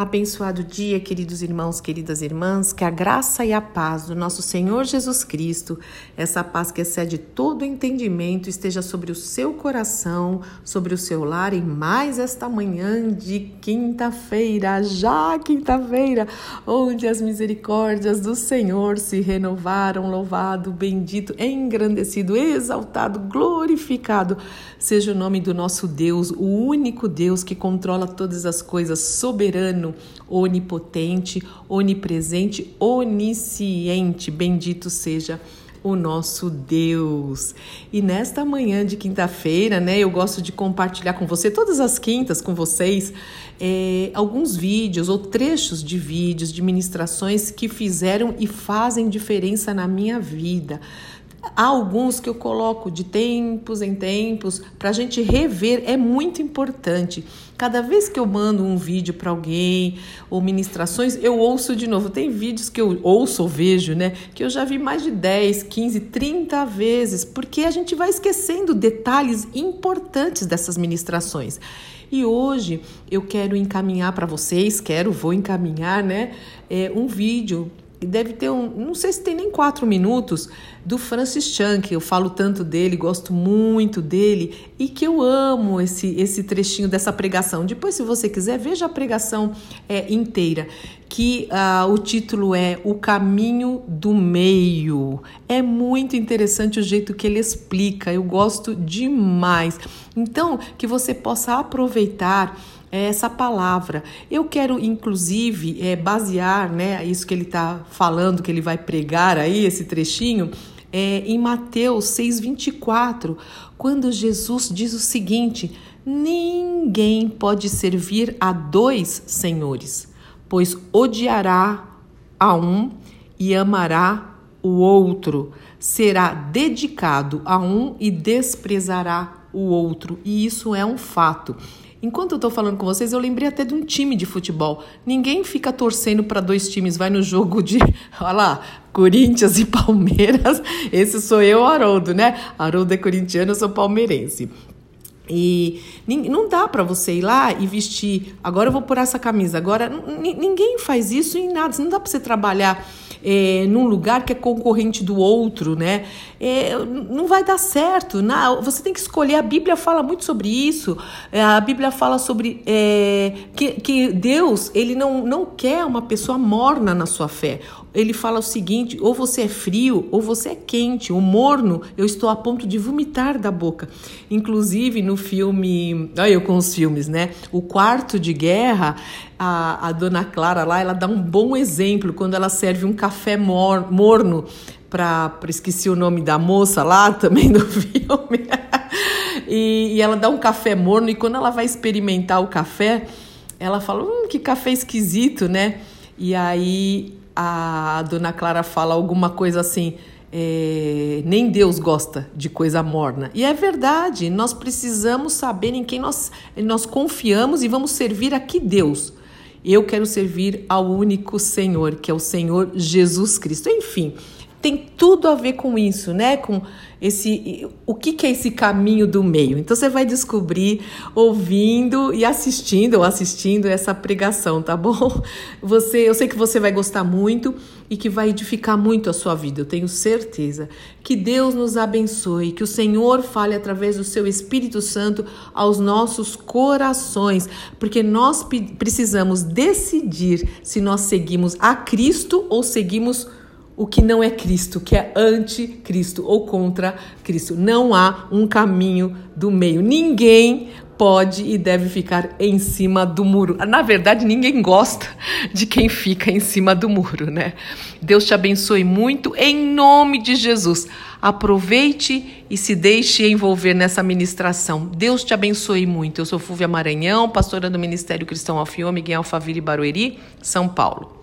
Abençoado dia, queridos irmãos, queridas irmãs, que a graça e a paz do nosso Senhor Jesus Cristo, essa paz que excede todo entendimento, esteja sobre o seu coração, sobre o seu lar e mais esta manhã de quinta-feira, já quinta-feira, onde as misericórdias do Senhor se renovaram. Louvado, bendito, engrandecido, exaltado, glorificado seja o nome do nosso Deus, o único Deus que controla todas as coisas, soberano onipotente, onipresente, onisciente. Bendito seja o nosso Deus. E nesta manhã de quinta-feira, né, eu gosto de compartilhar com você, todas as quintas com vocês, é, alguns vídeos ou trechos de vídeos, de ministrações que fizeram e fazem diferença na minha vida. Há alguns que eu coloco de tempos em tempos para a gente rever, é muito importante. Cada vez que eu mando um vídeo para alguém ou ministrações, eu ouço de novo. Tem vídeos que eu ouço ou vejo, né? Que eu já vi mais de 10, 15, 30 vezes, porque a gente vai esquecendo detalhes importantes dessas ministrações. E hoje eu quero encaminhar para vocês, quero, vou encaminhar, né? É, um vídeo deve ter um, não sei se tem nem quatro minutos, do Francis Chan, que eu falo tanto dele, gosto muito dele e que eu amo esse, esse trechinho dessa pregação. Depois, se você quiser, veja a pregação é, inteira, que ah, o título é O Caminho do Meio. É muito interessante o jeito que ele explica, eu gosto demais. Então, que você possa aproveitar essa palavra. Eu quero, inclusive, é, basear né, isso que ele está falando, que ele vai pregar aí, esse trechinho, é, em Mateus 6,24, quando Jesus diz o seguinte: Ninguém pode servir a dois senhores, pois odiará a um e amará o outro, será dedicado a um e desprezará o outro, e isso é um fato. Enquanto eu estou falando com vocês, eu lembrei até de um time de futebol. Ninguém fica torcendo para dois times, vai no jogo de, olha lá, Corinthians e Palmeiras. Esse sou eu, Haroldo, né? Haroldo é corintiano, eu sou palmeirense. E não dá para você ir lá e vestir. Agora eu vou por essa camisa. Agora ninguém faz isso em nada. Não dá para você trabalhar é, num lugar que é concorrente do outro, né? É, não vai dar certo. Não, você tem que escolher. A Bíblia fala muito sobre isso. É, a Bíblia fala sobre é, que, que Deus ele não, não quer uma pessoa morna na sua fé. Ele fala o seguinte: ou você é frio ou você é quente. O morno, eu estou a ponto de vomitar da boca. Inclusive no filme, olha eu com os filmes, né? O quarto de guerra a, a dona Clara lá, ela dá um bom exemplo quando ela serve um café mor, morno para esqueci o nome da moça lá também do filme. e, e ela dá um café morno e quando ela vai experimentar o café, ela fala: "Hum, que café esquisito, né?" E aí a dona Clara fala alguma coisa assim: é, nem Deus gosta de coisa morna. E é verdade, nós precisamos saber em quem nós, nós confiamos e vamos servir a que Deus. Eu quero servir ao único Senhor, que é o Senhor Jesus Cristo. Enfim, tem tudo a ver com isso, né? Com esse o que, que é esse caminho do meio. Então você vai descobrir ouvindo e assistindo ou assistindo essa pregação, tá bom? Você, eu sei que você vai gostar muito e que vai edificar muito a sua vida. Eu tenho certeza. Que Deus nos abençoe, que o Senhor fale através do seu Espírito Santo aos nossos corações, porque nós precisamos decidir se nós seguimos a Cristo ou seguimos o que não é Cristo, que é anticristo ou contra Cristo. Não há um caminho do meio. Ninguém pode e deve ficar em cima do muro. Na verdade, ninguém gosta de quem fica em cima do muro, né? Deus te abençoe muito em nome de Jesus. Aproveite e se deixe envolver nessa ministração. Deus te abençoe muito. Eu sou Fúvia Maranhão, pastora do Ministério Cristão Alfiômega em Alphaville, Barueri, São Paulo.